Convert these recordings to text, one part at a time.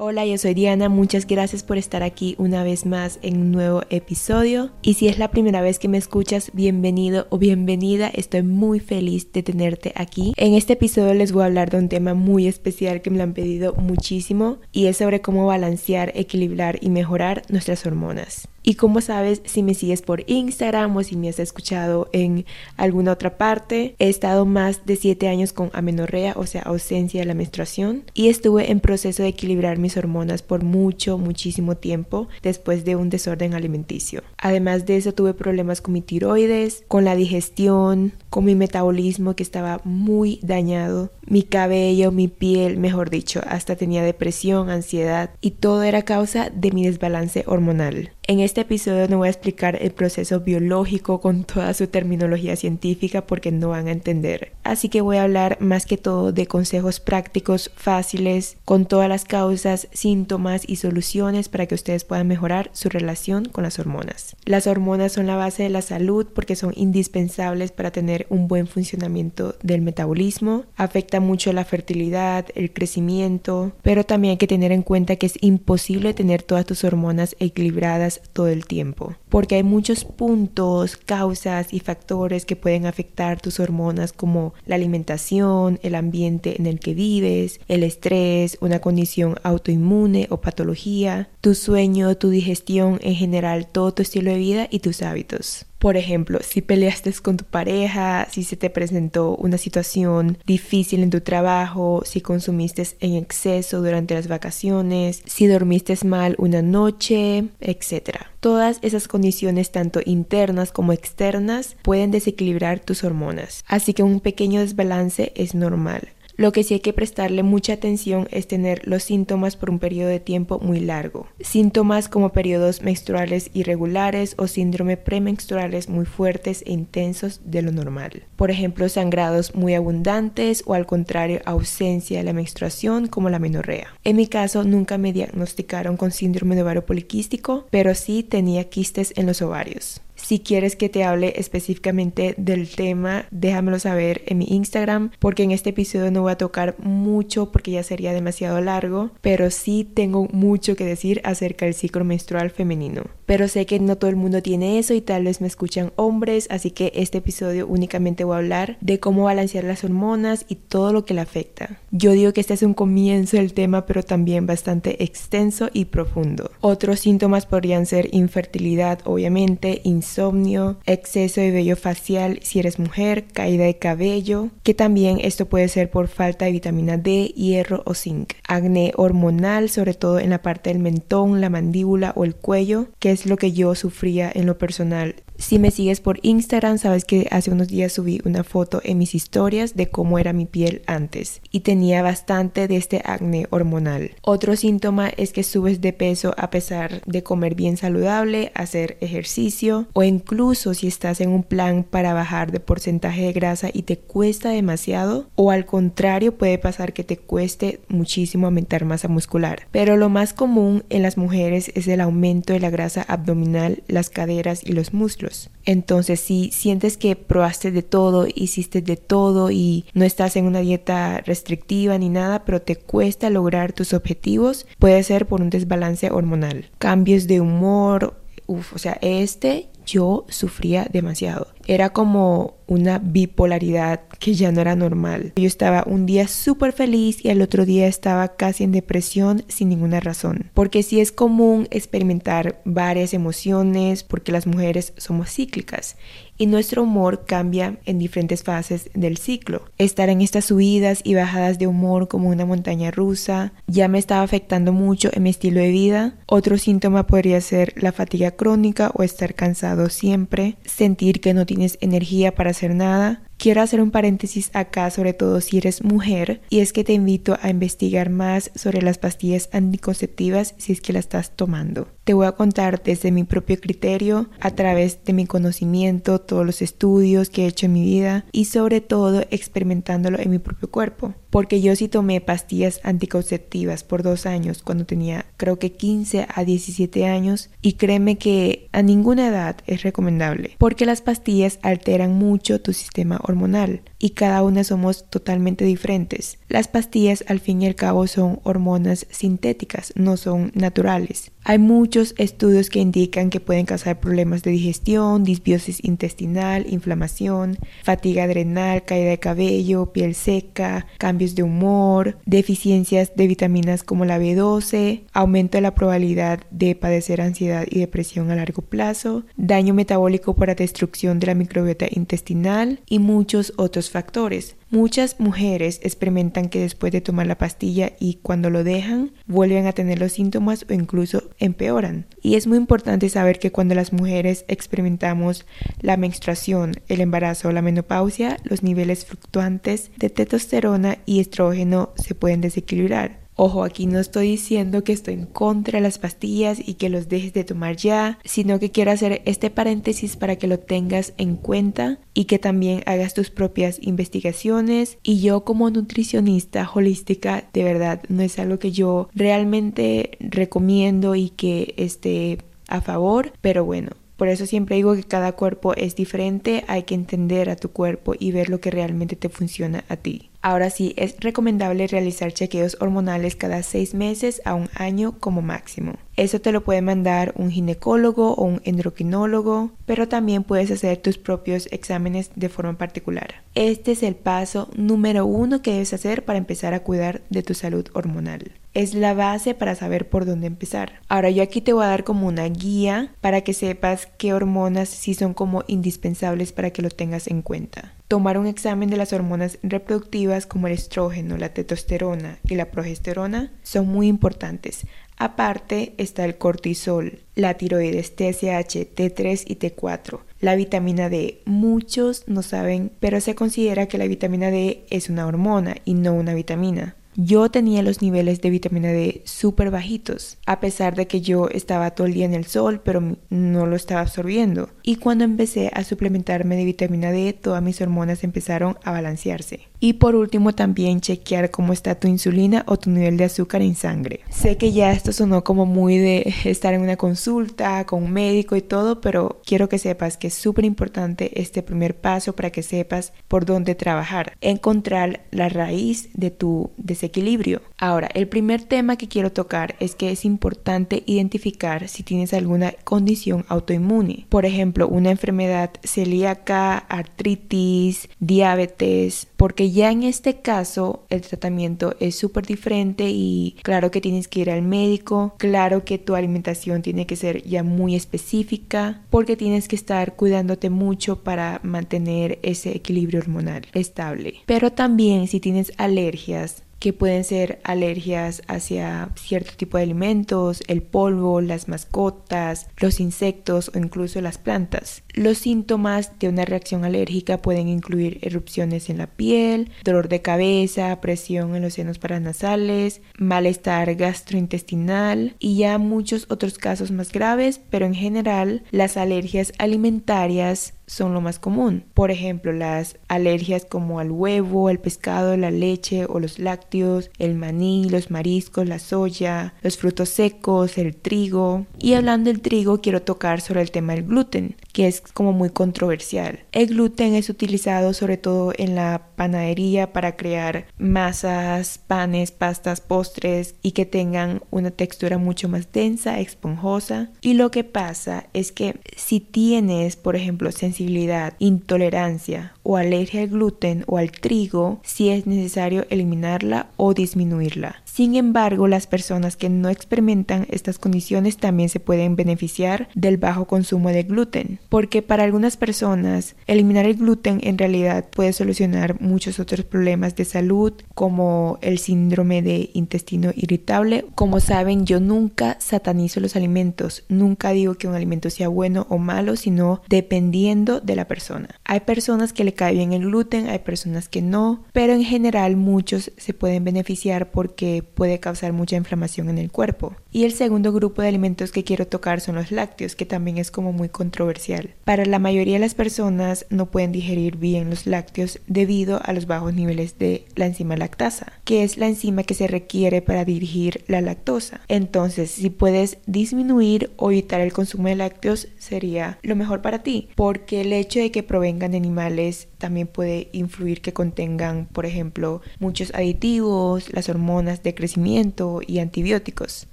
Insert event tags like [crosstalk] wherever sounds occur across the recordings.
Hola, yo soy Diana, muchas gracias por estar aquí una vez más en un nuevo episodio. Y si es la primera vez que me escuchas, bienvenido o bienvenida, estoy muy feliz de tenerte aquí. En este episodio les voy a hablar de un tema muy especial que me lo han pedido muchísimo y es sobre cómo balancear, equilibrar y mejorar nuestras hormonas. Y como sabes, si me sigues por Instagram o si me has escuchado en alguna otra parte, he estado más de 7 años con amenorrea, o sea, ausencia de la menstruación, y estuve en proceso de equilibrar mis hormonas por mucho, muchísimo tiempo después de un desorden alimenticio. Además de eso, tuve problemas con mi tiroides, con la digestión, con mi metabolismo que estaba muy dañado, mi cabello, mi piel, mejor dicho, hasta tenía depresión, ansiedad, y todo era causa de mi desbalance hormonal. En este episodio no voy a explicar el proceso biológico con toda su terminología científica porque no van a entender. Así que voy a hablar más que todo de consejos prácticos fáciles con todas las causas, síntomas y soluciones para que ustedes puedan mejorar su relación con las hormonas. Las hormonas son la base de la salud porque son indispensables para tener un buen funcionamiento del metabolismo. Afecta mucho la fertilidad, el crecimiento, pero también hay que tener en cuenta que es imposible tener todas tus hormonas equilibradas todo el tiempo, porque hay muchos puntos, causas y factores que pueden afectar tus hormonas como la alimentación, el ambiente en el que vives, el estrés, una condición autoinmune o patología, tu sueño, tu digestión, en general todo tu estilo de vida y tus hábitos. Por ejemplo, si peleaste con tu pareja, si se te presentó una situación difícil en tu trabajo, si consumiste en exceso durante las vacaciones, si dormiste mal una noche, etc. Todas esas condiciones, tanto internas como externas, pueden desequilibrar tus hormonas. Así que un pequeño desbalance es normal. Lo que sí hay que prestarle mucha atención es tener los síntomas por un periodo de tiempo muy largo. Síntomas como periodos menstruales irregulares o síndrome premenstruales muy fuertes e intensos de lo normal. Por ejemplo, sangrados muy abundantes o al contrario ausencia de la menstruación como la menorrea. En mi caso nunca me diagnosticaron con síndrome de ovario poliquístico, pero sí tenía quistes en los ovarios. Si quieres que te hable específicamente del tema, déjamelo saber en mi Instagram, porque en este episodio no voy a tocar mucho porque ya sería demasiado largo, pero sí tengo mucho que decir acerca del ciclo menstrual femenino. Pero sé que no todo el mundo tiene eso y tal vez me escuchan hombres, así que este episodio únicamente voy a hablar de cómo balancear las hormonas y todo lo que le afecta. Yo digo que este es un comienzo del tema, pero también bastante extenso y profundo. Otros síntomas podrían ser infertilidad, obviamente, insomnio, insomnio, exceso de vello facial si eres mujer, caída de cabello, que también esto puede ser por falta de vitamina D, hierro o zinc, acné hormonal, sobre todo en la parte del mentón, la mandíbula o el cuello, que es lo que yo sufría en lo personal si me sigues por Instagram, sabes que hace unos días subí una foto en mis historias de cómo era mi piel antes y tenía bastante de este acné hormonal. Otro síntoma es que subes de peso a pesar de comer bien saludable, hacer ejercicio o incluso si estás en un plan para bajar de porcentaje de grasa y te cuesta demasiado o al contrario puede pasar que te cueste muchísimo aumentar masa muscular. Pero lo más común en las mujeres es el aumento de la grasa abdominal, las caderas y los muslos entonces, si sientes que probaste de todo, hiciste de todo y no estás en una dieta restrictiva ni nada, pero te cuesta lograr tus objetivos, puede ser por un desbalance hormonal. Cambios de humor, uff, o sea, este yo sufría demasiado. Era como una bipolaridad que ya no era normal. Yo estaba un día súper feliz y al otro día estaba casi en depresión sin ninguna razón. Porque sí es común experimentar varias emociones porque las mujeres somos cíclicas y nuestro humor cambia en diferentes fases del ciclo. Estar en estas subidas y bajadas de humor como una montaña rusa ya me estaba afectando mucho en mi estilo de vida. Otro síntoma podría ser la fatiga crónica o estar cansado siempre, sentir que no tienes energía para hacer nada, Quiero hacer un paréntesis acá, sobre todo si eres mujer, y es que te invito a investigar más sobre las pastillas anticonceptivas si es que las estás tomando. Te voy a contar desde mi propio criterio, a través de mi conocimiento, todos los estudios que he hecho en mi vida y sobre todo experimentándolo en mi propio cuerpo. Porque yo sí tomé pastillas anticonceptivas por dos años cuando tenía creo que 15 a 17 años y créeme que a ninguna edad es recomendable porque las pastillas alteran mucho tu sistema hormonal y cada una somos totalmente diferentes. Las pastillas al fin y al cabo son hormonas sintéticas, no son naturales. Hay muchos estudios que indican que pueden causar problemas de digestión, disbiosis intestinal, inflamación, fatiga adrenal, caída de cabello, piel seca, cambios de humor, deficiencias de vitaminas como la B12, aumento de la probabilidad de padecer ansiedad y depresión a largo plazo, daño metabólico por la destrucción de la microbiota intestinal y muchos otros factores. Muchas mujeres experimentan que después de tomar la pastilla y cuando lo dejan vuelven a tener los síntomas o incluso empeoran. Y es muy importante saber que cuando las mujeres experimentamos la menstruación, el embarazo o la menopausia, los niveles fluctuantes de testosterona y estrógeno se pueden desequilibrar. Ojo, aquí no estoy diciendo que estoy en contra de las pastillas y que los dejes de tomar ya, sino que quiero hacer este paréntesis para que lo tengas en cuenta y que también hagas tus propias investigaciones. Y yo como nutricionista holística, de verdad, no es algo que yo realmente recomiendo y que esté a favor, pero bueno, por eso siempre digo que cada cuerpo es diferente, hay que entender a tu cuerpo y ver lo que realmente te funciona a ti. Ahora sí, es recomendable realizar chequeos hormonales cada seis meses a un año como máximo. Eso te lo puede mandar un ginecólogo o un endocrinólogo, pero también puedes hacer tus propios exámenes de forma particular. Este es el paso número uno que debes hacer para empezar a cuidar de tu salud hormonal. Es la base para saber por dónde empezar. Ahora yo aquí te voy a dar como una guía para que sepas qué hormonas sí son como indispensables para que lo tengas en cuenta. Tomar un examen de las hormonas reproductivas como el estrógeno, la testosterona y la progesterona son muy importantes. Aparte está el cortisol, la tiroides TSH, T3 y T4, la vitamina D. Muchos no saben, pero se considera que la vitamina D es una hormona y no una vitamina. Yo tenía los niveles de vitamina D súper bajitos, a pesar de que yo estaba todo el día en el sol, pero no lo estaba absorbiendo. Y cuando empecé a suplementarme de vitamina D, todas mis hormonas empezaron a balancearse. Y por último también chequear cómo está tu insulina o tu nivel de azúcar en sangre. Sé que ya esto sonó como muy de [laughs] estar en una consulta con un médico y todo, pero quiero que sepas que es súper importante este primer paso para que sepas por dónde trabajar. Encontrar la raíz de tu desequilibrio. Ahora, el primer tema que quiero tocar es que es importante identificar si tienes alguna condición autoinmune. Por ejemplo, una enfermedad celíaca, artritis, diabetes, porque ya en este caso el tratamiento es súper diferente y claro que tienes que ir al médico, claro que tu alimentación tiene que ser ya muy específica, porque tienes que estar cuidándote mucho para mantener ese equilibrio hormonal estable. Pero también si tienes alergias, que pueden ser alergias hacia cierto tipo de alimentos, el polvo, las mascotas, los insectos o incluso las plantas. Los síntomas de una reacción alérgica pueden incluir erupciones en la piel, dolor de cabeza, presión en los senos paranasales, malestar gastrointestinal y ya muchos otros casos más graves, pero en general las alergias alimentarias son lo más común. Por ejemplo, las alergias como al huevo, al pescado, la leche o los lácteos, el maní, los mariscos, la soya, los frutos secos, el trigo. Y hablando del trigo, quiero tocar sobre el tema del gluten, que es como muy controversial. El gluten es utilizado sobre todo en la panadería para crear masas, panes, pastas, postres y que tengan una textura mucho más densa, esponjosa. Y lo que pasa es que si tienes, por ejemplo, sensibilidad, intolerancia o alergia al gluten o al trigo, si es necesario eliminarla o disminuirla. Sin embargo, las personas que no experimentan estas condiciones también se pueden beneficiar del bajo consumo de gluten, porque para algunas personas eliminar el gluten en realidad puede solucionar muchos otros problemas de salud como el síndrome de intestino irritable. Como saben, yo nunca satanizo los alimentos, nunca digo que un alimento sea bueno o malo, sino dependiendo de la persona. Hay personas que le cae bien el gluten, hay personas que no, pero en general muchos se pueden beneficiar porque puede causar mucha inflamación en el cuerpo. Y el segundo grupo de alimentos que quiero tocar son los lácteos, que también es como muy controversial. Para la mayoría de las personas no pueden digerir bien los lácteos debido a los bajos niveles de la enzima lactasa, que es la enzima que se requiere para dirigir la lactosa. Entonces, si puedes disminuir o evitar el consumo de lácteos, sería lo mejor para ti, porque el hecho de que provengan de animales también puede influir que contengan, por ejemplo, muchos aditivos, las hormonas de crecimiento y antibióticos.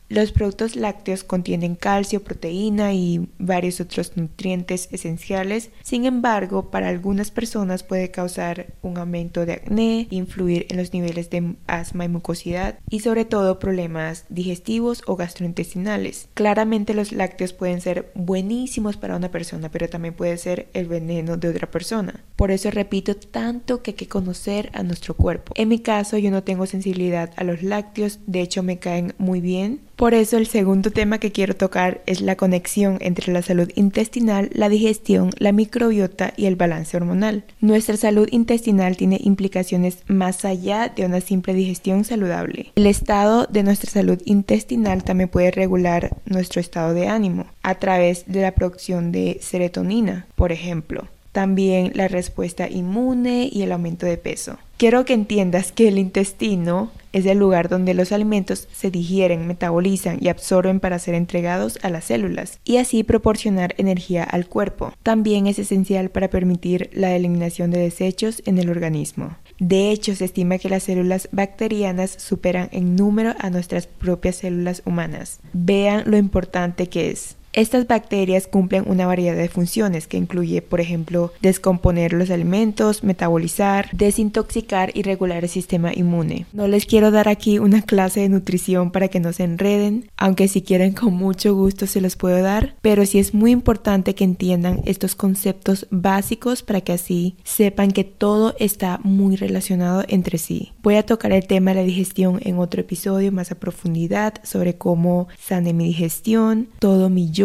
Los productos lácteos contienen calcio, proteína y varios otros nutrientes esenciales. Sin embargo, para algunas personas puede causar un aumento de acné, influir en los niveles de asma y mucosidad y sobre todo problemas digestivos o gastrointestinales. Claramente los lácteos pueden ser buenísimos para una persona, pero también puede ser el veneno de otra persona. Por eso repito tanto que hay que conocer a nuestro cuerpo. En mi caso yo no tengo sensibilidad a los lácteos, de hecho me caen muy bien por eso el segundo tema que quiero tocar es la conexión entre la salud intestinal, la digestión, la microbiota y el balance hormonal. Nuestra salud intestinal tiene implicaciones más allá de una simple digestión saludable. El estado de nuestra salud intestinal también puede regular nuestro estado de ánimo a través de la producción de serotonina, por ejemplo también la respuesta inmune y el aumento de peso. Quiero que entiendas que el intestino es el lugar donde los alimentos se digieren, metabolizan y absorben para ser entregados a las células y así proporcionar energía al cuerpo. También es esencial para permitir la eliminación de desechos en el organismo. De hecho, se estima que las células bacterianas superan en número a nuestras propias células humanas. Vean lo importante que es. Estas bacterias cumplen una variedad de funciones que incluye, por ejemplo, descomponer los alimentos, metabolizar, desintoxicar y regular el sistema inmune. No les quiero dar aquí una clase de nutrición para que no se enreden, aunque si quieren con mucho gusto se los puedo dar, pero sí es muy importante que entiendan estos conceptos básicos para que así sepan que todo está muy relacionado entre sí. Voy a tocar el tema de la digestión en otro episodio más a profundidad sobre cómo sane mi digestión, todo mi yo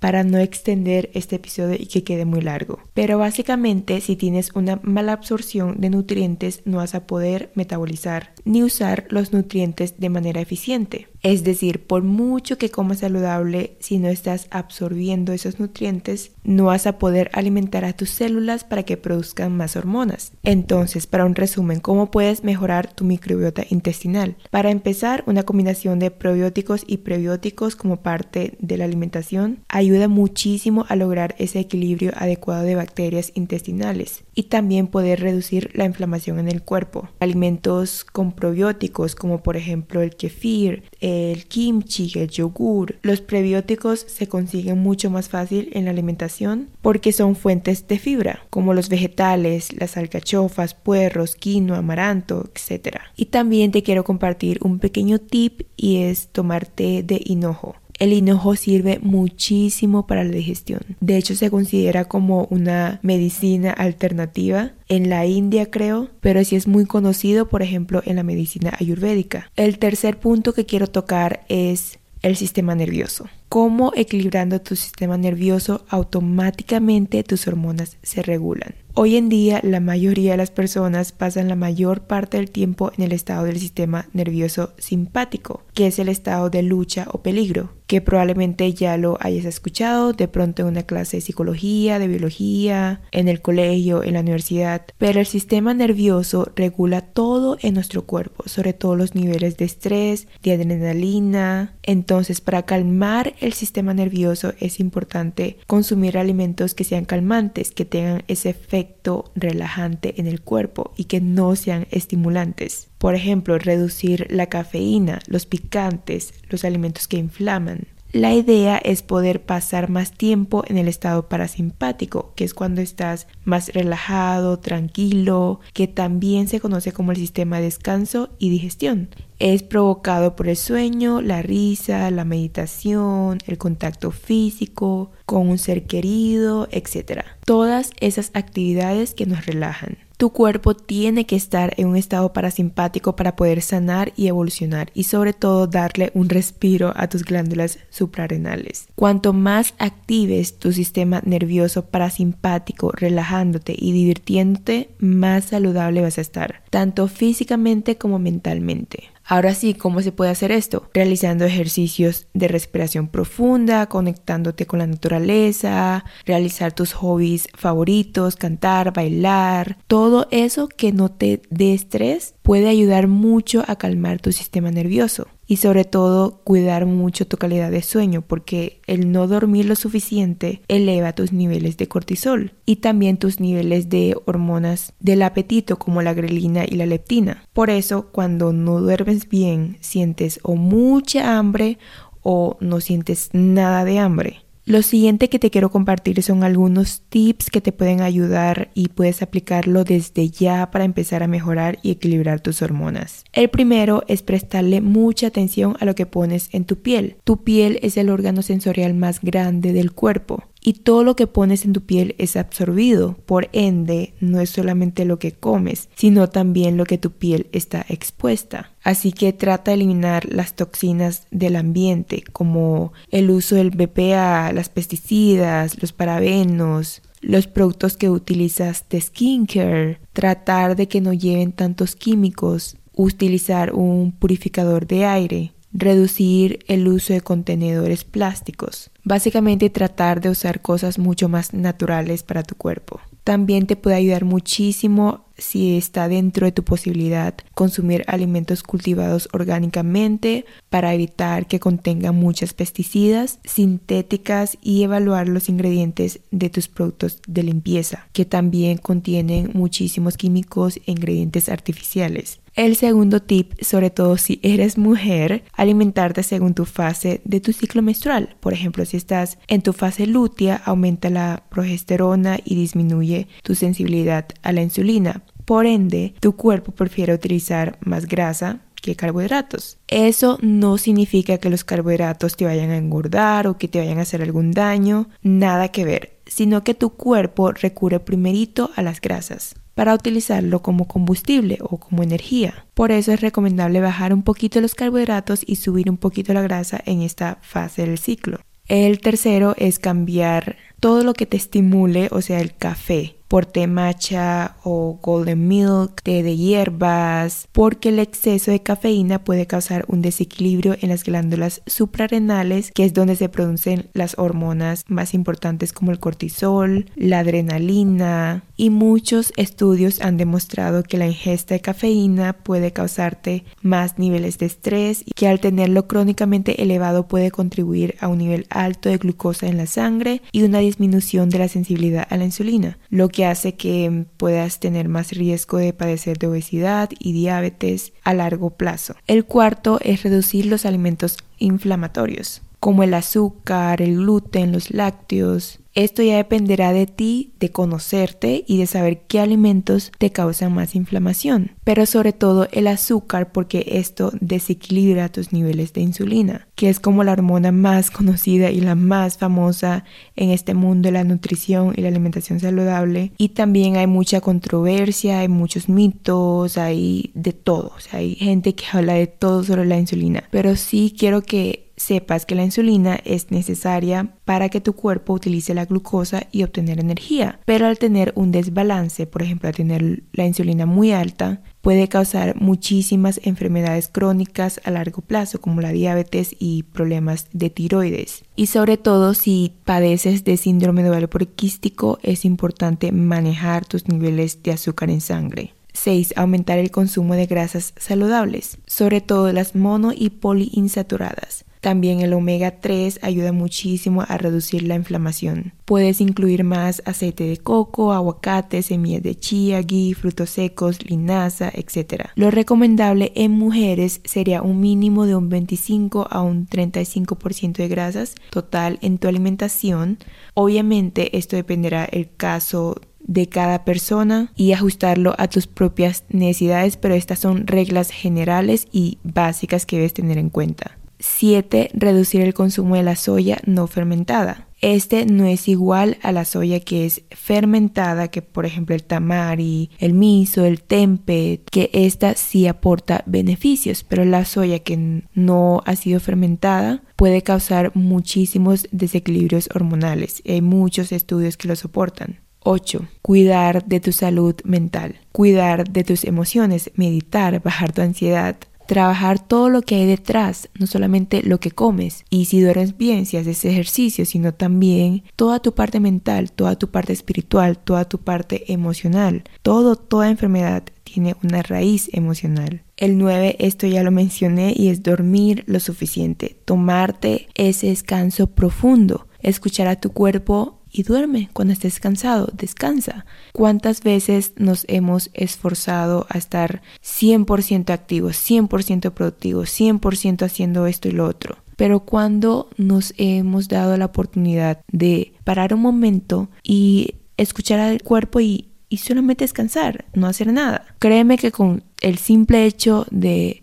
para no extender este episodio y que quede muy largo. Pero básicamente si tienes una mala absorción de nutrientes no vas a poder metabolizar ni usar los nutrientes de manera eficiente. Es decir, por mucho que comas saludable, si no estás absorbiendo esos nutrientes, no vas a poder alimentar a tus células para que produzcan más hormonas. Entonces, para un resumen, ¿cómo puedes mejorar tu microbiota intestinal? Para empezar, una combinación de probióticos y prebióticos como parte de la alimentación ayuda muchísimo a lograr ese equilibrio adecuado de bacterias intestinales y también poder reducir la inflamación en el cuerpo. Alimentos con probióticos como por ejemplo el kefir, el kimchi, el yogur. Los prebióticos se consiguen mucho más fácil en la alimentación porque son fuentes de fibra, como los vegetales, las alcachofas, puerros, quinoa, amaranto, etc. Y también te quiero compartir un pequeño tip y es tomar té de hinojo. El hinojo sirve muchísimo para la digestión. De hecho, se considera como una medicina alternativa en la India, creo, pero sí es muy conocido, por ejemplo, en la medicina ayurvédica. El tercer punto que quiero tocar es el sistema nervioso. Cómo equilibrando tu sistema nervioso automáticamente tus hormonas se regulan. Hoy en día la mayoría de las personas pasan la mayor parte del tiempo en el estado del sistema nervioso simpático, que es el estado de lucha o peligro, que probablemente ya lo hayas escuchado de pronto en una clase de psicología, de biología, en el colegio, en la universidad, pero el sistema nervioso regula todo en nuestro cuerpo, sobre todo los niveles de estrés, de adrenalina. Entonces, para calmar el sistema nervioso es importante consumir alimentos que sean calmantes, que tengan ese efecto relajante en el cuerpo y que no sean estimulantes. Por ejemplo, reducir la cafeína, los picantes, los alimentos que inflaman. La idea es poder pasar más tiempo en el estado parasimpático, que es cuando estás más relajado, tranquilo, que también se conoce como el sistema de descanso y digestión. Es provocado por el sueño, la risa, la meditación, el contacto físico con un ser querido, etc. Todas esas actividades que nos relajan. Tu cuerpo tiene que estar en un estado parasimpático para poder sanar y evolucionar y sobre todo darle un respiro a tus glándulas suprarrenales. Cuanto más actives tu sistema nervioso parasimpático relajándote y divirtiéndote, más saludable vas a estar, tanto físicamente como mentalmente. Ahora sí, ¿cómo se puede hacer esto? Realizando ejercicios de respiración profunda, conectándote con la naturaleza, realizar tus hobbies favoritos, cantar, bailar, todo eso que no te dé estrés puede ayudar mucho a calmar tu sistema nervioso y sobre todo cuidar mucho tu calidad de sueño porque el no dormir lo suficiente eleva tus niveles de cortisol y también tus niveles de hormonas del apetito como la grelina y la leptina. Por eso cuando no duermes bien sientes o mucha hambre o no sientes nada de hambre. Lo siguiente que te quiero compartir son algunos tips que te pueden ayudar y puedes aplicarlo desde ya para empezar a mejorar y equilibrar tus hormonas. El primero es prestarle mucha atención a lo que pones en tu piel. Tu piel es el órgano sensorial más grande del cuerpo y todo lo que pones en tu piel es absorbido. Por ende, no es solamente lo que comes, sino también lo que tu piel está expuesta. Así que trata de eliminar las toxinas del ambiente, como el uso del BPA, las pesticidas, los parabenos, los productos que utilizas de skincare, tratar de que no lleven tantos químicos, utilizar un purificador de aire, reducir el uso de contenedores plásticos. Básicamente tratar de usar cosas mucho más naturales para tu cuerpo. También te puede ayudar muchísimo si está dentro de tu posibilidad consumir alimentos cultivados orgánicamente para evitar que contengan muchas pesticidas sintéticas y evaluar los ingredientes de tus productos de limpieza que también contienen muchísimos químicos e ingredientes artificiales. El segundo tip, sobre todo si eres mujer, alimentarte según tu fase de tu ciclo menstrual. Por ejemplo, si estás en tu fase lútea, aumenta la progesterona y disminuye tu sensibilidad a la insulina. Por ende, tu cuerpo prefiere utilizar más grasa que carbohidratos. Eso no significa que los carbohidratos te vayan a engordar o que te vayan a hacer algún daño, nada que ver, sino que tu cuerpo recurre primerito a las grasas para utilizarlo como combustible o como energía. Por eso es recomendable bajar un poquito los carbohidratos y subir un poquito la grasa en esta fase del ciclo. El tercero es cambiar todo lo que te estimule, o sea, el café, por té matcha o golden milk, té de hierbas, porque el exceso de cafeína puede causar un desequilibrio en las glándulas suprarrenales, que es donde se producen las hormonas más importantes como el cortisol, la adrenalina, y muchos estudios han demostrado que la ingesta de cafeína puede causarte más niveles de estrés y que al tenerlo crónicamente elevado puede contribuir a un nivel alto de glucosa en la sangre y una disminución de la sensibilidad a la insulina, que hace que puedas tener más riesgo de padecer de obesidad y diabetes a largo plazo. El cuarto es reducir los alimentos inflamatorios, como el azúcar, el gluten, los lácteos, esto ya dependerá de ti, de conocerte y de saber qué alimentos te causan más inflamación, pero sobre todo el azúcar porque esto desequilibra tus niveles de insulina, que es como la hormona más conocida y la más famosa en este mundo de la nutrición y la alimentación saludable. Y también hay mucha controversia, hay muchos mitos, hay de todo, o sea, hay gente que habla de todo sobre la insulina, pero sí quiero que sepas que la insulina es necesaria para que tu cuerpo utilice la glucosa y obtener energía, pero al tener un desbalance, por ejemplo, al tener la insulina muy alta, puede causar muchísimas enfermedades crónicas a largo plazo como la diabetes y problemas de tiroides. Y sobre todo si padeces de síndrome de ovario poliquístico es importante manejar tus niveles de azúcar en sangre. 6. Aumentar el consumo de grasas saludables, sobre todo las mono y poliinsaturadas. También el omega 3 ayuda muchísimo a reducir la inflamación. Puedes incluir más aceite de coco, aguacate, semillas de chía, ghee, frutos secos, linaza, etc. Lo recomendable en mujeres sería un mínimo de un 25 a un 35% de grasas total en tu alimentación. Obviamente esto dependerá el caso de cada persona y ajustarlo a tus propias necesidades, pero estas son reglas generales y básicas que debes tener en cuenta. 7. Reducir el consumo de la soya no fermentada. Este no es igual a la soya que es fermentada, que por ejemplo el tamari, el miso, el tempe, que esta sí aporta beneficios, pero la soya que no ha sido fermentada puede causar muchísimos desequilibrios hormonales. Hay muchos estudios que lo soportan. 8. Cuidar de tu salud mental. Cuidar de tus emociones, meditar, bajar tu ansiedad, trabajar todo lo que hay detrás, no solamente lo que comes. Y si duermes bien, si haces ejercicio, sino también toda tu parte mental, toda tu parte espiritual, toda tu parte emocional. Todo, toda enfermedad tiene una raíz emocional. El 9, esto ya lo mencioné, y es dormir lo suficiente, tomarte ese descanso profundo, escuchar a tu cuerpo y duerme cuando estés cansado, descansa. ¿Cuántas veces nos hemos esforzado a estar 100% activos, 100% productivos, 100% haciendo esto y lo otro? Pero cuando nos hemos dado la oportunidad de parar un momento y escuchar al cuerpo y, y solamente descansar, no hacer nada. Créeme que con el simple hecho de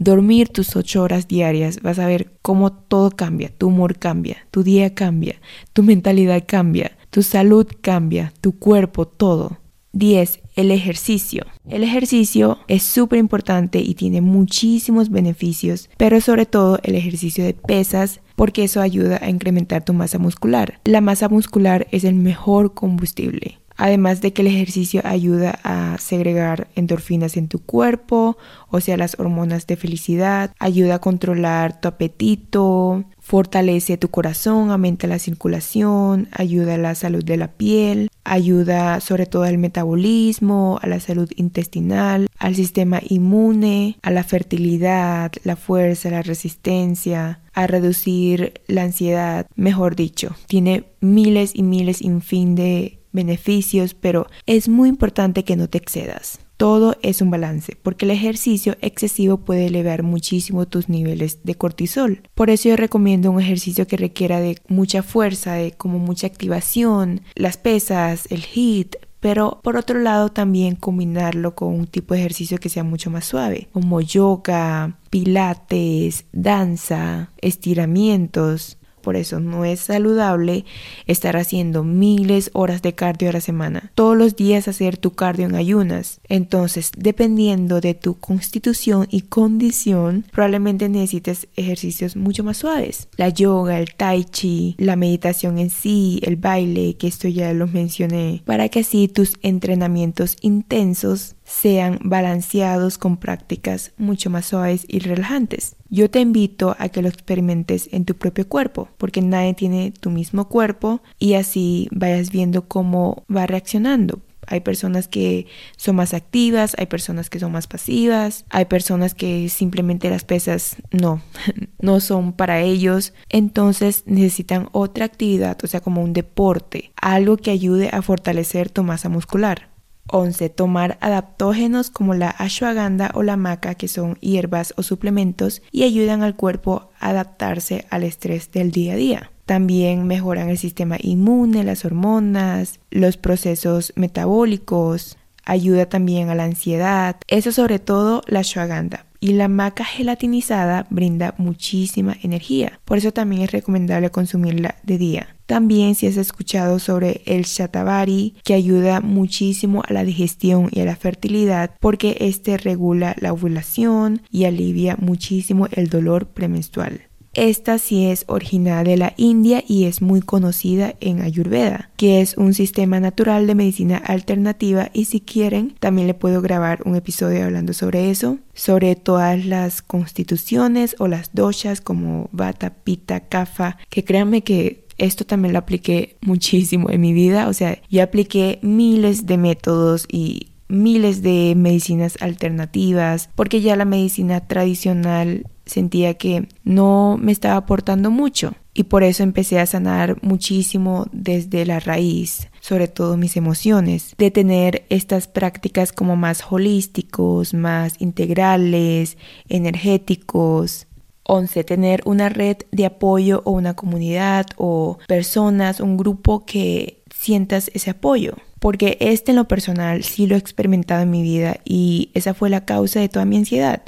dormir tus ocho horas diarias, vas a ver cómo todo cambia, tu humor cambia, tu día cambia, tu mentalidad cambia, tu salud cambia, tu cuerpo, todo. 10. El ejercicio. El ejercicio es súper importante y tiene muchísimos beneficios, pero sobre todo el ejercicio de pesas porque eso ayuda a incrementar tu masa muscular. La masa muscular es el mejor combustible además de que el ejercicio ayuda a segregar endorfinas en tu cuerpo, o sea, las hormonas de felicidad, ayuda a controlar tu apetito, fortalece tu corazón, aumenta la circulación, ayuda a la salud de la piel, ayuda sobre todo al metabolismo, a la salud intestinal, al sistema inmune, a la fertilidad, la fuerza, la resistencia, a reducir la ansiedad, mejor dicho, tiene miles y miles, fin de beneficios, pero es muy importante que no te excedas. Todo es un balance, porque el ejercicio excesivo puede elevar muchísimo tus niveles de cortisol. Por eso yo recomiendo un ejercicio que requiera de mucha fuerza, de como mucha activación, las pesas, el HIIT, pero por otro lado también combinarlo con un tipo de ejercicio que sea mucho más suave, como yoga, pilates, danza, estiramientos. Por eso no es saludable estar haciendo miles horas de cardio a la semana. Todos los días hacer tu cardio en ayunas. Entonces, dependiendo de tu constitución y condición, probablemente necesites ejercicios mucho más suaves. La yoga, el tai chi, la meditación en sí, el baile, que esto ya lo mencioné, para que así tus entrenamientos intensos sean balanceados con prácticas mucho más suaves y relajantes. Yo te invito a que lo experimentes en tu propio cuerpo, porque nadie tiene tu mismo cuerpo y así vayas viendo cómo va reaccionando. Hay personas que son más activas, hay personas que son más pasivas, hay personas que simplemente las pesas no, [laughs] no son para ellos. Entonces necesitan otra actividad, o sea, como un deporte, algo que ayude a fortalecer tu masa muscular. 11. Tomar adaptógenos como la ashwagandha o la maca, que son hierbas o suplementos y ayudan al cuerpo a adaptarse al estrés del día a día. También mejoran el sistema inmune, las hormonas, los procesos metabólicos, ayuda también a la ansiedad, eso sobre todo la ashwagandha. Y la maca gelatinizada brinda muchísima energía, por eso también es recomendable consumirla de día. También si has escuchado sobre el shatavari, que ayuda muchísimo a la digestión y a la fertilidad porque este regula la ovulación y alivia muchísimo el dolor premenstrual. Esta sí es original de la India y es muy conocida en Ayurveda, que es un sistema natural de medicina alternativa y si quieren también le puedo grabar un episodio hablando sobre eso, sobre todas las constituciones o las doshas como Vata, Pitta, Kapha, que créanme que esto también lo apliqué muchísimo en mi vida, o sea, yo apliqué miles de métodos y miles de medicinas alternativas, porque ya la medicina tradicional sentía que no me estaba aportando mucho y por eso empecé a sanar muchísimo desde la raíz, sobre todo mis emociones, de tener estas prácticas como más holísticos, más integrales, energéticos, 11. Tener una red de apoyo o una comunidad o personas, un grupo que sientas ese apoyo porque este en lo personal sí lo he experimentado en mi vida y esa fue la causa de toda mi ansiedad.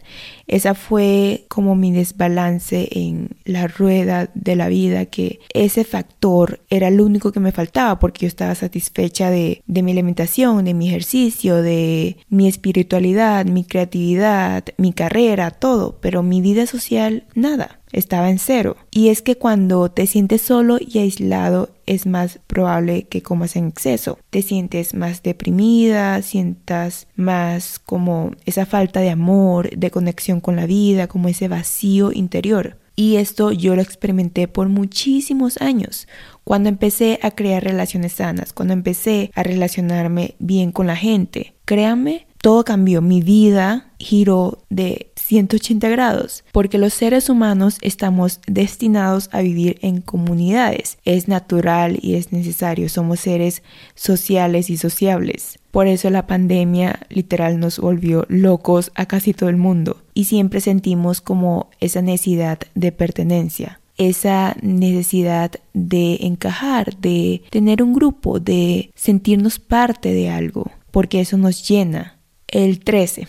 Esa fue como mi desbalance en la rueda de la vida, que ese factor era el único que me faltaba porque yo estaba satisfecha de, de mi alimentación, de mi ejercicio, de mi espiritualidad, mi creatividad, mi carrera, todo, pero mi vida social, nada. Estaba en cero. Y es que cuando te sientes solo y aislado es más probable que comas en exceso. Te sientes más deprimida, sientas más como esa falta de amor, de conexión con la vida, como ese vacío interior. Y esto yo lo experimenté por muchísimos años. Cuando empecé a crear relaciones sanas, cuando empecé a relacionarme bien con la gente, créanme, todo cambió. Mi vida giró de 180 grados, porque los seres humanos estamos destinados a vivir en comunidades. Es natural y es necesario. Somos seres sociales y sociables. Por eso la pandemia literal nos volvió locos a casi todo el mundo y siempre sentimos como esa necesidad de pertenencia esa necesidad de encajar, de tener un grupo, de sentirnos parte de algo, porque eso nos llena. El 13.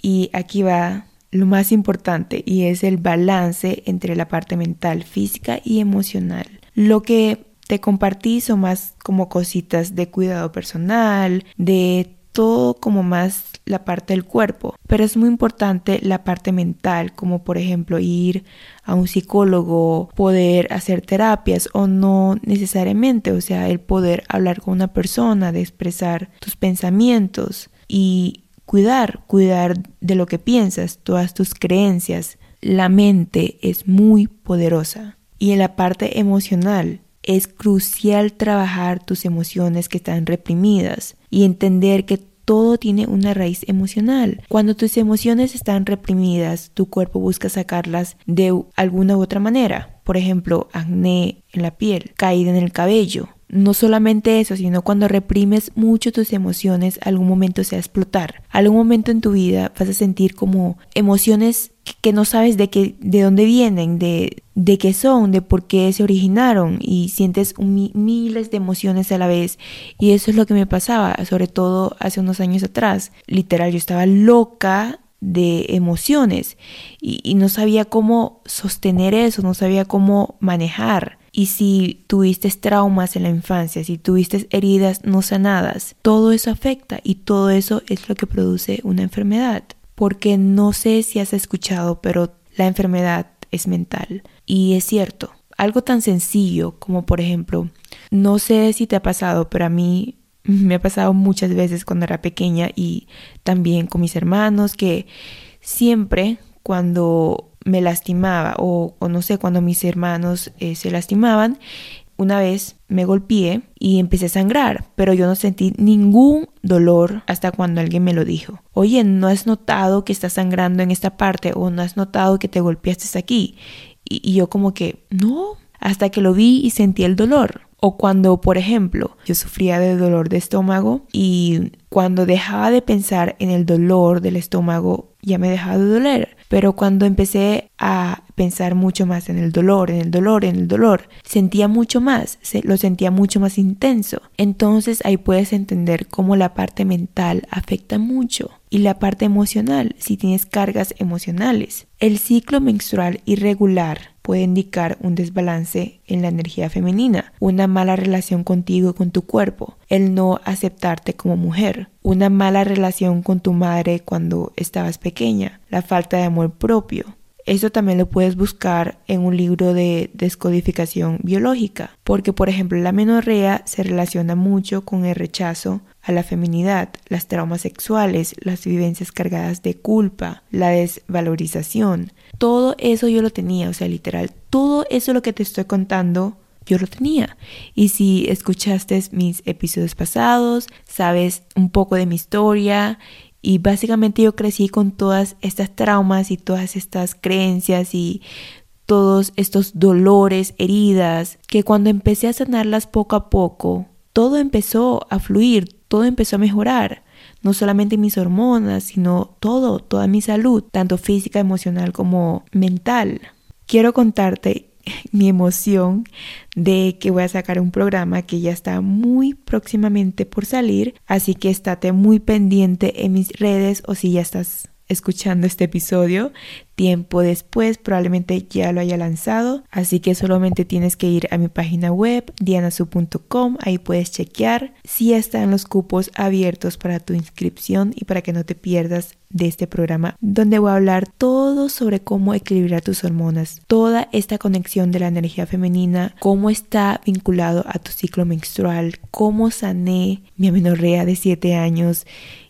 Y aquí va lo más importante y es el balance entre la parte mental, física y emocional. Lo que te compartí son más como cositas de cuidado personal, de todo como más la parte del cuerpo, pero es muy importante la parte mental, como por ejemplo ir a un psicólogo, poder hacer terapias o no necesariamente, o sea, el poder hablar con una persona, de expresar tus pensamientos y cuidar, cuidar de lo que piensas, todas tus creencias. La mente es muy poderosa y en la parte emocional es crucial trabajar tus emociones que están reprimidas y entender que todo tiene una raíz emocional. Cuando tus emociones están reprimidas, tu cuerpo busca sacarlas de alguna u otra manera. Por ejemplo, acné en la piel, caída en el cabello, no solamente eso, sino cuando reprimes mucho tus emociones, algún momento se va a explotar. Algún momento en tu vida vas a sentir como emociones que no sabes de qué, de dónde vienen, de, de qué son, de por qué se originaron y sientes miles de emociones a la vez. Y eso es lo que me pasaba, sobre todo hace unos años atrás. Literal, yo estaba loca de emociones y, y no sabía cómo sostener eso, no sabía cómo manejar. Y si tuviste traumas en la infancia, si tuviste heridas no sanadas, todo eso afecta y todo eso es lo que produce una enfermedad. Porque no sé si has escuchado, pero la enfermedad es mental. Y es cierto, algo tan sencillo como por ejemplo, no sé si te ha pasado, pero a mí me ha pasado muchas veces cuando era pequeña y también con mis hermanos que siempre cuando me lastimaba o, no sé, cuando mis hermanos eh, se lastimaban, una vez me golpeé y empecé a sangrar, pero yo no sentí ningún dolor hasta cuando alguien me lo dijo. Oye, ¿no has notado que estás sangrando en esta parte o no has notado que te golpeaste aquí? Y, y yo como que, no, hasta que lo vi y sentí el dolor. O cuando, por ejemplo, yo sufría de dolor de estómago y cuando dejaba de pensar en el dolor del estómago, ya me dejaba de doler. Pero cuando empecé a pensar mucho más en el dolor, en el dolor, en el dolor, sentía mucho más, lo sentía mucho más intenso. Entonces ahí puedes entender cómo la parte mental afecta mucho y la parte emocional, si tienes cargas emocionales. El ciclo menstrual irregular puede indicar un desbalance en la energía femenina, una mala relación contigo y con tu cuerpo, el no aceptarte como mujer, una mala relación con tu madre cuando estabas pequeña, la falta de amor propio, eso también lo puedes buscar en un libro de descodificación biológica, porque por ejemplo la menorrea se relaciona mucho con el rechazo a la feminidad, las traumas sexuales, las vivencias cargadas de culpa, la desvalorización. Todo eso yo lo tenía, o sea, literal, todo eso lo que te estoy contando yo lo tenía. Y si escuchaste mis episodios pasados, sabes un poco de mi historia y básicamente yo crecí con todas estas traumas y todas estas creencias y todos estos dolores, heridas, que cuando empecé a sanarlas poco a poco, todo empezó a fluir, todo empezó a mejorar. No solamente mis hormonas, sino todo, toda mi salud, tanto física, emocional como mental. Quiero contarte [laughs] mi emoción de que voy a sacar un programa que ya está muy próximamente por salir, así que estate muy pendiente en mis redes o si ya estás escuchando este episodio, tiempo después probablemente ya lo haya lanzado, así que solamente tienes que ir a mi página web dianasu.com, ahí puedes chequear si están los cupos abiertos para tu inscripción y para que no te pierdas de este programa donde voy a hablar todo sobre cómo equilibrar tus hormonas, toda esta conexión de la energía femenina, cómo está vinculado a tu ciclo menstrual, cómo sané mi amenorrea de 7 años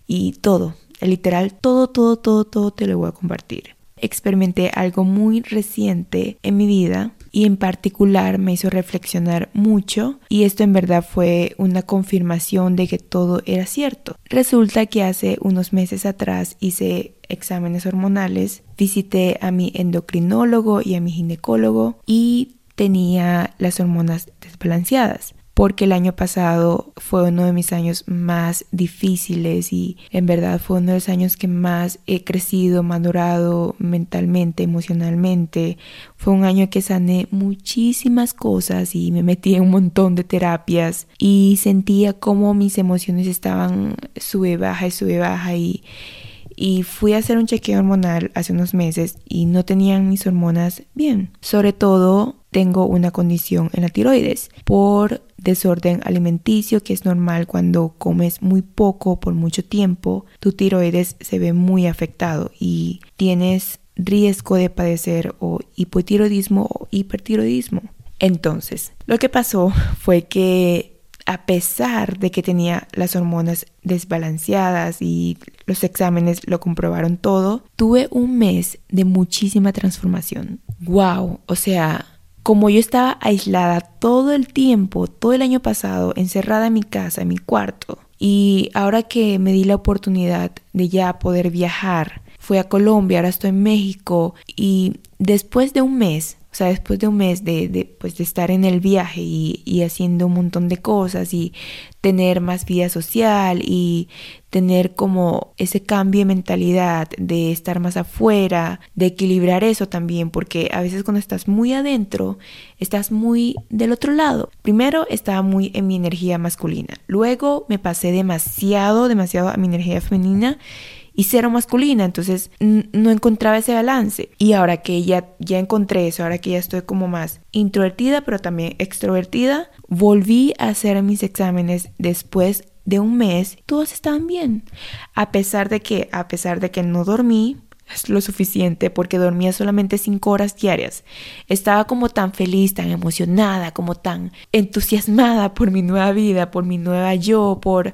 y todo, literal, todo, todo, todo, todo te lo voy a compartir. Experimenté algo muy reciente en mi vida y en particular me hizo reflexionar mucho y esto en verdad fue una confirmación de que todo era cierto. Resulta que hace unos meses atrás hice exámenes hormonales, visité a mi endocrinólogo y a mi ginecólogo y tenía las hormonas desbalanceadas porque el año pasado fue uno de mis años más difíciles y en verdad fue uno de los años que más he crecido, madurado mentalmente, emocionalmente. Fue un año que sané muchísimas cosas y me metí en un montón de terapias y sentía como mis emociones estaban sube baja y sube baja y y fui a hacer un chequeo hormonal hace unos meses y no tenían mis hormonas bien. Sobre todo tengo una condición en la tiroides por desorden alimenticio que es normal cuando comes muy poco por mucho tiempo, tu tiroides se ve muy afectado y tienes riesgo de padecer o hipotiroidismo o hipertiroidismo. Entonces, lo que pasó fue que a pesar de que tenía las hormonas desbalanceadas y los exámenes lo comprobaron todo, tuve un mes de muchísima transformación. ¡Wow! O sea, como yo estaba aislada todo el tiempo, todo el año pasado, encerrada en mi casa, en mi cuarto, y ahora que me di la oportunidad de ya poder viajar, fui a Colombia, ahora estoy en México, y después de un mes o sea, después de un mes de, de, pues de estar en el viaje y, y, haciendo un montón de cosas y tener más vida social y tener como ese cambio de mentalidad de estar más afuera, de equilibrar eso también, porque a veces cuando estás muy adentro, estás muy del otro lado. Primero estaba muy en mi energía masculina, luego me pasé demasiado, demasiado a mi energía femenina y cero masculina, entonces no encontraba ese balance. Y ahora que ya, ya encontré eso, ahora que ya estoy como más introvertida, pero también extrovertida, volví a hacer mis exámenes después de un mes, todos estaban bien. A pesar de que, a pesar de que no dormí, lo suficiente porque dormía solamente cinco horas diarias. Estaba como tan feliz, tan emocionada, como tan entusiasmada por mi nueva vida, por mi nueva yo, por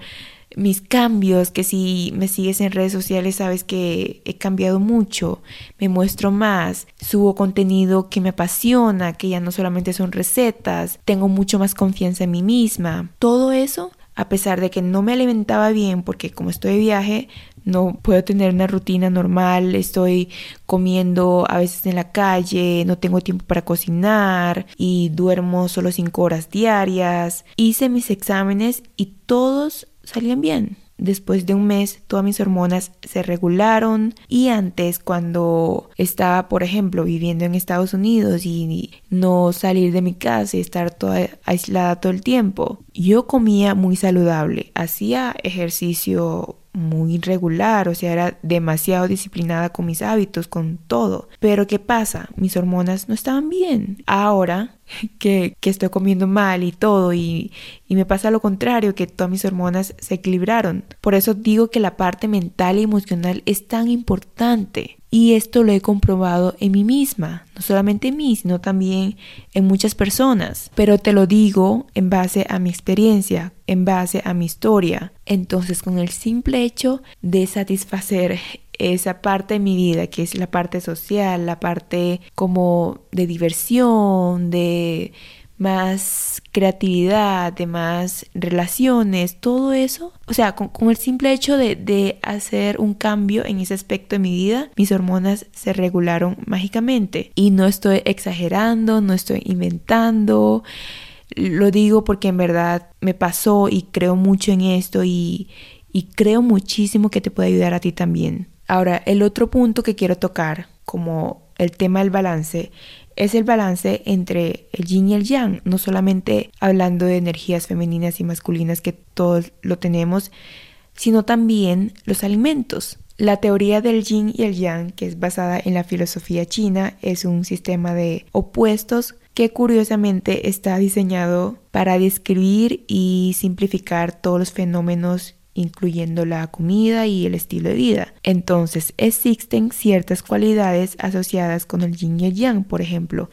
mis cambios, que si me sigues en redes sociales sabes que he cambiado mucho, me muestro más, subo contenido que me apasiona, que ya no solamente son recetas, tengo mucho más confianza en mí misma. Todo eso, a pesar de que no me alimentaba bien, porque como estoy de viaje, no puedo tener una rutina normal, estoy comiendo a veces en la calle, no tengo tiempo para cocinar y duermo solo cinco horas diarias. Hice mis exámenes y todos salían bien. Después de un mes todas mis hormonas se regularon y antes cuando estaba, por ejemplo, viviendo en Estados Unidos y no salir de mi casa y estar toda aislada todo el tiempo, yo comía muy saludable, hacía ejercicio muy regular, o sea, era demasiado disciplinada con mis hábitos, con todo. Pero ¿qué pasa? Mis hormonas no estaban bien. Ahora [laughs] que, que estoy comiendo mal y todo, y, y me pasa lo contrario, que todas mis hormonas se equilibraron. Por eso digo que la parte mental y emocional es tan importante. Y esto lo he comprobado en mí misma, no solamente en mí, sino también en muchas personas. Pero te lo digo en base a mi experiencia, en base a mi historia. Entonces, con el simple hecho de satisfacer esa parte de mi vida, que es la parte social, la parte como de diversión, de más creatividad, de más relaciones, todo eso. O sea, con, el simple hecho de, de, hacer un cambio en ese aspecto de mi vida, mis hormonas se regularon mágicamente. Y no estoy exagerando, no estoy inventando. Lo digo porque en verdad me pasó y creo mucho en esto y, y creo muchísimo que te puede ayudar a ti también. Ahora, el otro punto que quiero tocar como el tema del balance es el balance entre el yin y el yang, no solamente hablando de energías femeninas y masculinas que todos lo tenemos, sino también los alimentos. La teoría del yin y el yang, que es basada en la filosofía china, es un sistema de opuestos que curiosamente está diseñado para describir y simplificar todos los fenómenos incluyendo la comida y el estilo de vida. Entonces existen ciertas cualidades asociadas con el yin y el yang, por ejemplo,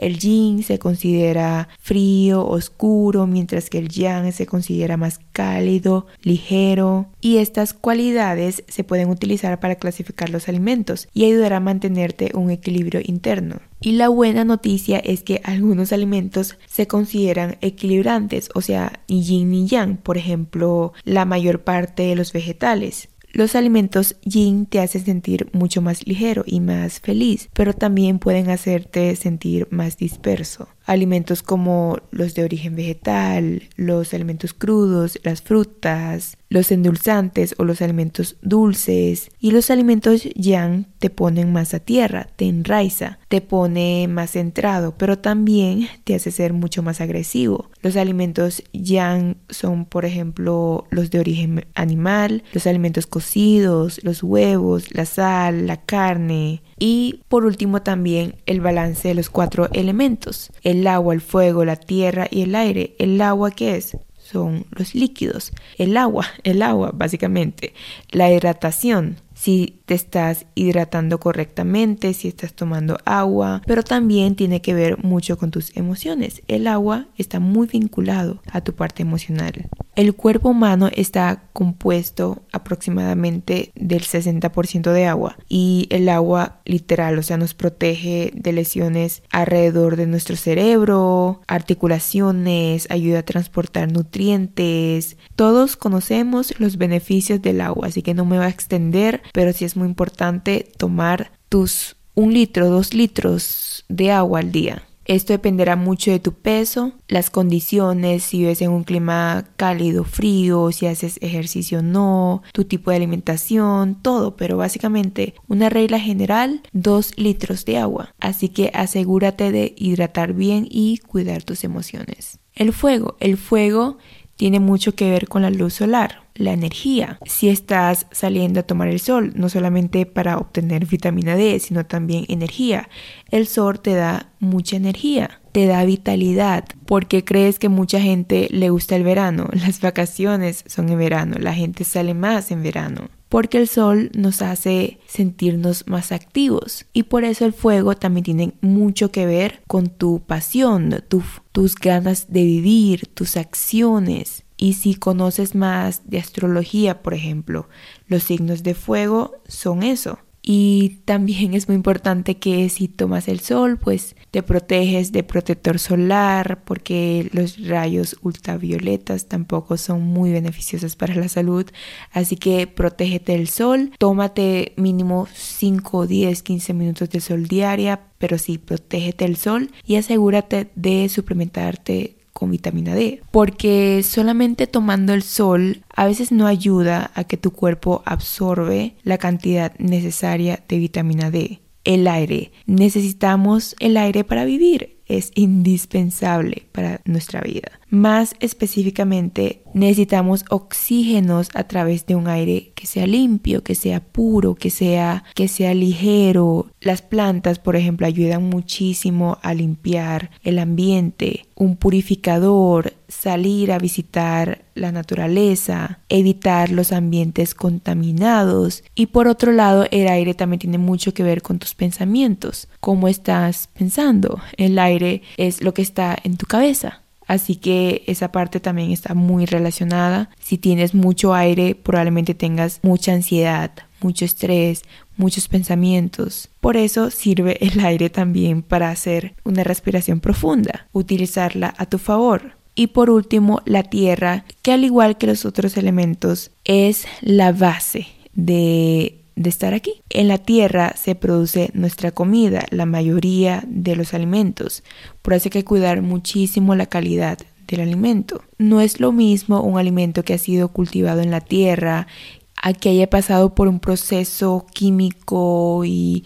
el yin se considera frío, oscuro, mientras que el yang se considera más cálido, ligero. Y estas cualidades se pueden utilizar para clasificar los alimentos y ayudar a mantenerte un equilibrio interno. Y la buena noticia es que algunos alimentos se consideran equilibrantes, o sea, ni yin ni yang, por ejemplo, la mayor parte de los vegetales. Los alimentos yin te hacen sentir mucho más ligero y más feliz, pero también pueden hacerte sentir más disperso. Alimentos como los de origen vegetal, los alimentos crudos, las frutas, los endulzantes o los alimentos dulces y los alimentos yang te ponen más a tierra, te enraiza, te pone más centrado, pero también te hace ser mucho más agresivo. Los alimentos yang son, por ejemplo, los de origen animal, los alimentos cocidos, los huevos, la sal, la carne, y por último también el balance de los cuatro elementos, el agua, el fuego, la tierra y el aire. ¿El agua qué es? Son los líquidos. El agua, el agua básicamente. La hidratación, si te estás hidratando correctamente, si estás tomando agua, pero también tiene que ver mucho con tus emociones. El agua está muy vinculado a tu parte emocional. El cuerpo humano está compuesto aproximadamente del 60% de agua y el agua literal, o sea, nos protege de lesiones alrededor de nuestro cerebro, articulaciones, ayuda a transportar nutrientes. Todos conocemos los beneficios del agua, así que no me va a extender pero sí es muy importante tomar tus un litro, dos litros de agua al día. Esto dependerá mucho de tu peso, las condiciones, si vives en un clima cálido, frío, si haces ejercicio o no, tu tipo de alimentación, todo, pero básicamente una regla general, dos litros de agua. Así que asegúrate de hidratar bien y cuidar tus emociones. El fuego, el fuego tiene mucho que ver con la luz solar la energía. Si estás saliendo a tomar el sol, no solamente para obtener vitamina D, sino también energía. El sol te da mucha energía, te da vitalidad, porque crees que mucha gente le gusta el verano. [laughs] Las vacaciones son en verano, la gente sale más en verano porque el sol nos hace sentirnos más activos y por eso el fuego también tiene mucho que ver con tu pasión, tus ganas de vivir, tus acciones. Y si conoces más de astrología, por ejemplo, los signos de fuego son eso. Y también es muy importante que si tomas el sol, pues te proteges de protector solar, porque los rayos ultravioletas tampoco son muy beneficiosos para la salud. Así que protégete del sol, tómate mínimo 5, 10, 15 minutos de sol diaria, pero sí, protégete del sol y asegúrate de suplementarte con vitamina D, porque solamente tomando el sol a veces no ayuda a que tu cuerpo absorbe la cantidad necesaria de vitamina D. El aire. Necesitamos el aire para vivir. Es indispensable para nuestra vida. Más específicamente, necesitamos oxígenos a través de un aire que sea limpio, que sea puro, que sea, que sea ligero. Las plantas, por ejemplo, ayudan muchísimo a limpiar el ambiente. Un purificador, salir a visitar la naturaleza, evitar los ambientes contaminados. Y por otro lado, el aire también tiene mucho que ver con tus pensamientos. ¿Cómo estás pensando? El aire es lo que está en tu cabeza. Así que esa parte también está muy relacionada. Si tienes mucho aire, probablemente tengas mucha ansiedad, mucho estrés, muchos pensamientos. Por eso sirve el aire también para hacer una respiración profunda, utilizarla a tu favor. Y por último, la tierra, que al igual que los otros elementos, es la base de de estar aquí. En la tierra se produce nuestra comida, la mayoría de los alimentos, por eso hay que cuidar muchísimo la calidad del alimento. No es lo mismo un alimento que ha sido cultivado en la tierra a que haya pasado por un proceso químico y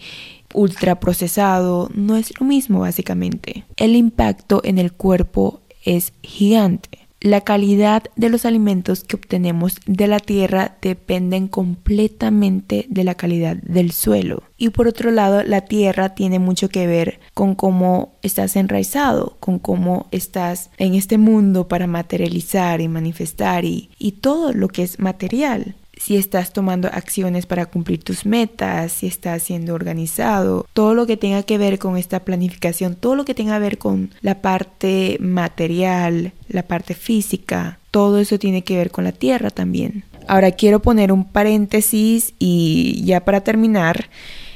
ultraprocesado, no es lo mismo básicamente. El impacto en el cuerpo es gigante La calidad de los alimentos que obtenemos de la tierra dependen completamente de la calidad del suelo. Y por otro lado, la tierra tiene mucho que ver con cómo estás enraizado, con cómo estás en este mundo para materializar y manifestar y, y todo lo que es material si estás tomando acciones para cumplir tus metas, si estás siendo organizado, todo lo que tenga que ver con esta planificación, todo lo que tenga que ver con la parte material, la parte física, todo eso tiene que ver con la tierra también. Ahora quiero poner un paréntesis y ya para terminar,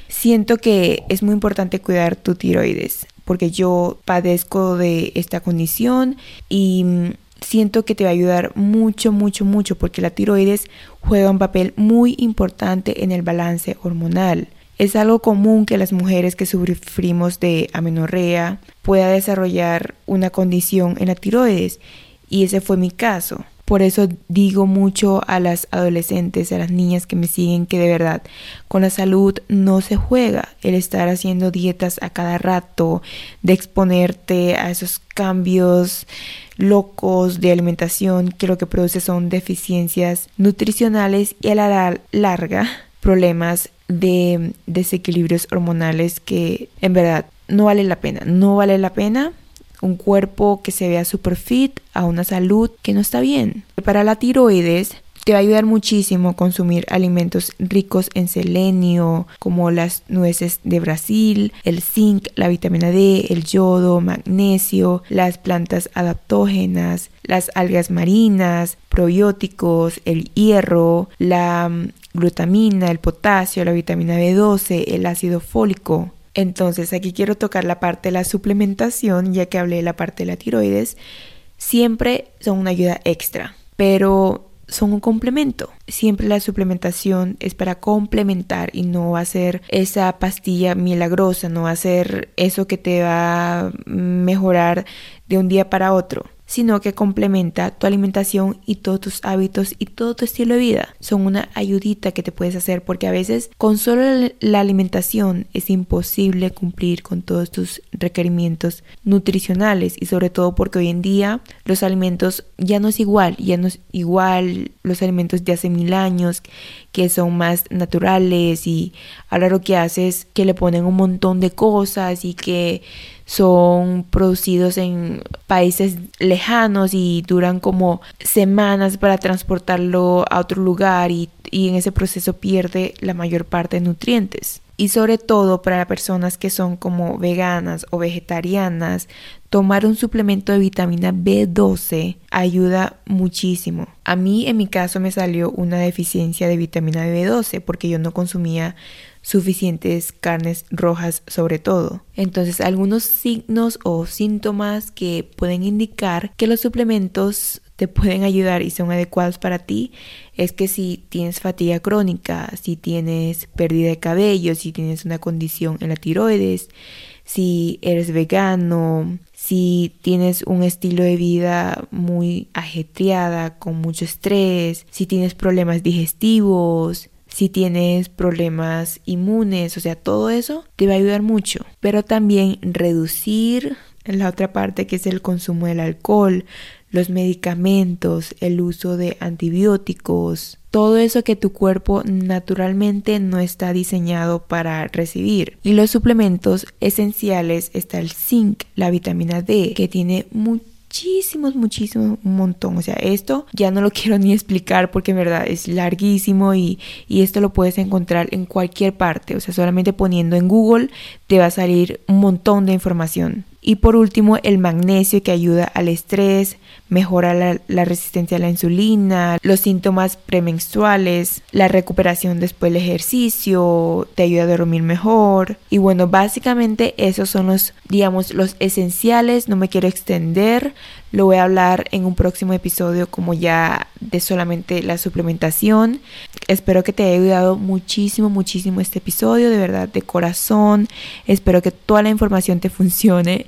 siento que es muy importante cuidar tu tiroides porque yo padezco de esta condición y siento que te va a ayudar mucho, mucho, mucho, porque la tiroides juega un papel muy importante en el balance hormonal. Es algo común que las mujeres que sufrimos de amenorrea pueda desarrollar una condición en la tiroides y ese fue mi caso. Por eso digo mucho a las adolescentes, a las niñas que me siguen que de verdad con la salud no se juega. El estar haciendo dietas a cada rato, de exponerte a esos cambios locos de alimentación que lo que produce son deficiencias nutricionales y a la larga problemas de desequilibrios hormonales que en verdad no vale la pena. No vale la pena un cuerpo que se vea super fit a una salud que no está bien. Para la tiroides te va a ayudar muchísimo consumir alimentos ricos en selenio, como las nueces de Brasil, el zinc, la vitamina D, el yodo, magnesio, las plantas adaptógenas, las algas marinas, probióticos, el hierro, la mm, glutamina, el potasio, la vitamina B12, el ácido fólico. Entonces aquí quiero tocar la parte de la suplementación, ya que hablé de la parte de la tiroides. Siempre son una ayuda extra, pero son un complemento. Siempre la suplementación es para complementar y no va a ser esa pastilla milagrosa, no va a ser eso que te va a mejorar de un día para otro sino que complementa tu alimentación y todos tus hábitos y todo tu estilo de vida. Son una ayudita que te puedes hacer porque a veces con solo la alimentación es imposible cumplir con todos tus requerimientos nutricionales y sobre todo porque hoy en día los alimentos ya no es igual, ya no es igual los alimentos de hace mil años que son más naturales y ahora lo que hace es que le ponen un montón de cosas y que son producidos en países lejanos y duran como semanas para transportarlo a otro lugar y, en ese proceso pierde la mayor parte de nutrientes. Y sobre todo para personas que son como veganas o vegetarianas, tomar un suplemento de vitamina B12 ayuda muchísimo. A mí en mi caso me salió una deficiencia de vitamina B12 porque yo no consumía suficientes carnes rojas sobre todo. Entonces algunos signos o síntomas que pueden indicar que los suplementos te pueden ayudar y son adecuados para ti es que si tienes fatiga crónica, si tienes pérdida de cabello, si tienes una condición en la tiroides, si eres vegano, si tienes un estilo de vida muy ajetreada, con mucho estrés, si tienes problemas digestivos, si tienes problemas inmunes, o sea, todo eso te va a ayudar mucho. Pero también reducir la otra parte que es el consumo del alcohol, los medicamentos, el uso de antibióticos, todo eso que tu cuerpo naturalmente no está diseñado para recibir. Y los suplementos esenciales está el zinc, la vitamina D, que tiene muchísimos, muchísimos, un montón. O sea, esto ya no lo [laughs] quiero ni explicar porque en verdad es larguísimo y, y esto lo puedes encontrar en cualquier parte. O sea, solamente poniendo en Google te va a salir un montón de información. Y por último, el magnesio que ayuda al estrés, mejora la, resistencia a la insulina, los síntomas premenstruales, la recuperación después del ejercicio, te ayuda a dormir mejor. Y bueno, básicamente esos son los, digamos, los esenciales. No me quiero extender, lo voy a hablar en un próximo episodio como ya de solamente la suplementación. Espero que te haya ayudado muchísimo, muchísimo este episodio, de verdad, de corazón. Espero que toda la información te [laughs] funcione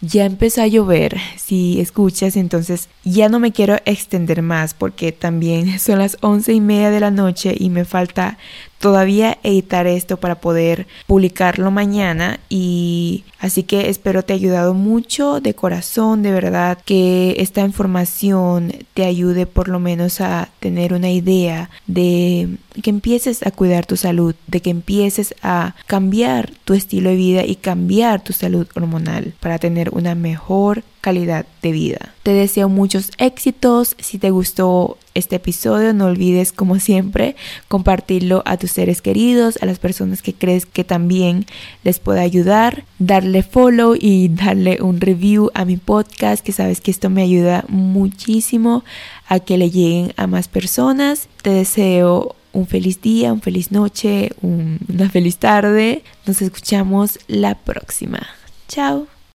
ya empezó a llover, si escuchas, entonces ya no me quiero extender más porque también [laughs] son las once y media de la noche y me falta todavía editar esto para poder publicarlo mañana y así que espero te ha ayudado mucho de corazón, de verdad que esta información te ayude por lo menos a tener una idea de que empieces a cuidar tu salud, de que empieces a cambiar tu estilo de vida y cambiar tu salud hormonal para tener una mejor calidad de vida. Te deseo muchos éxitos. Si te gustó este episodio, no olvides, como siempre, compartirlo a tus seres queridos, a las personas que crees que también les pueda ayudar, darle follow y darle un review a mi podcast, que sabes que esto me ayuda muchísimo a que le lleguen a más personas. Te deseo un feliz día, una feliz noche, una feliz tarde. Nos escuchamos la próxima. Chao.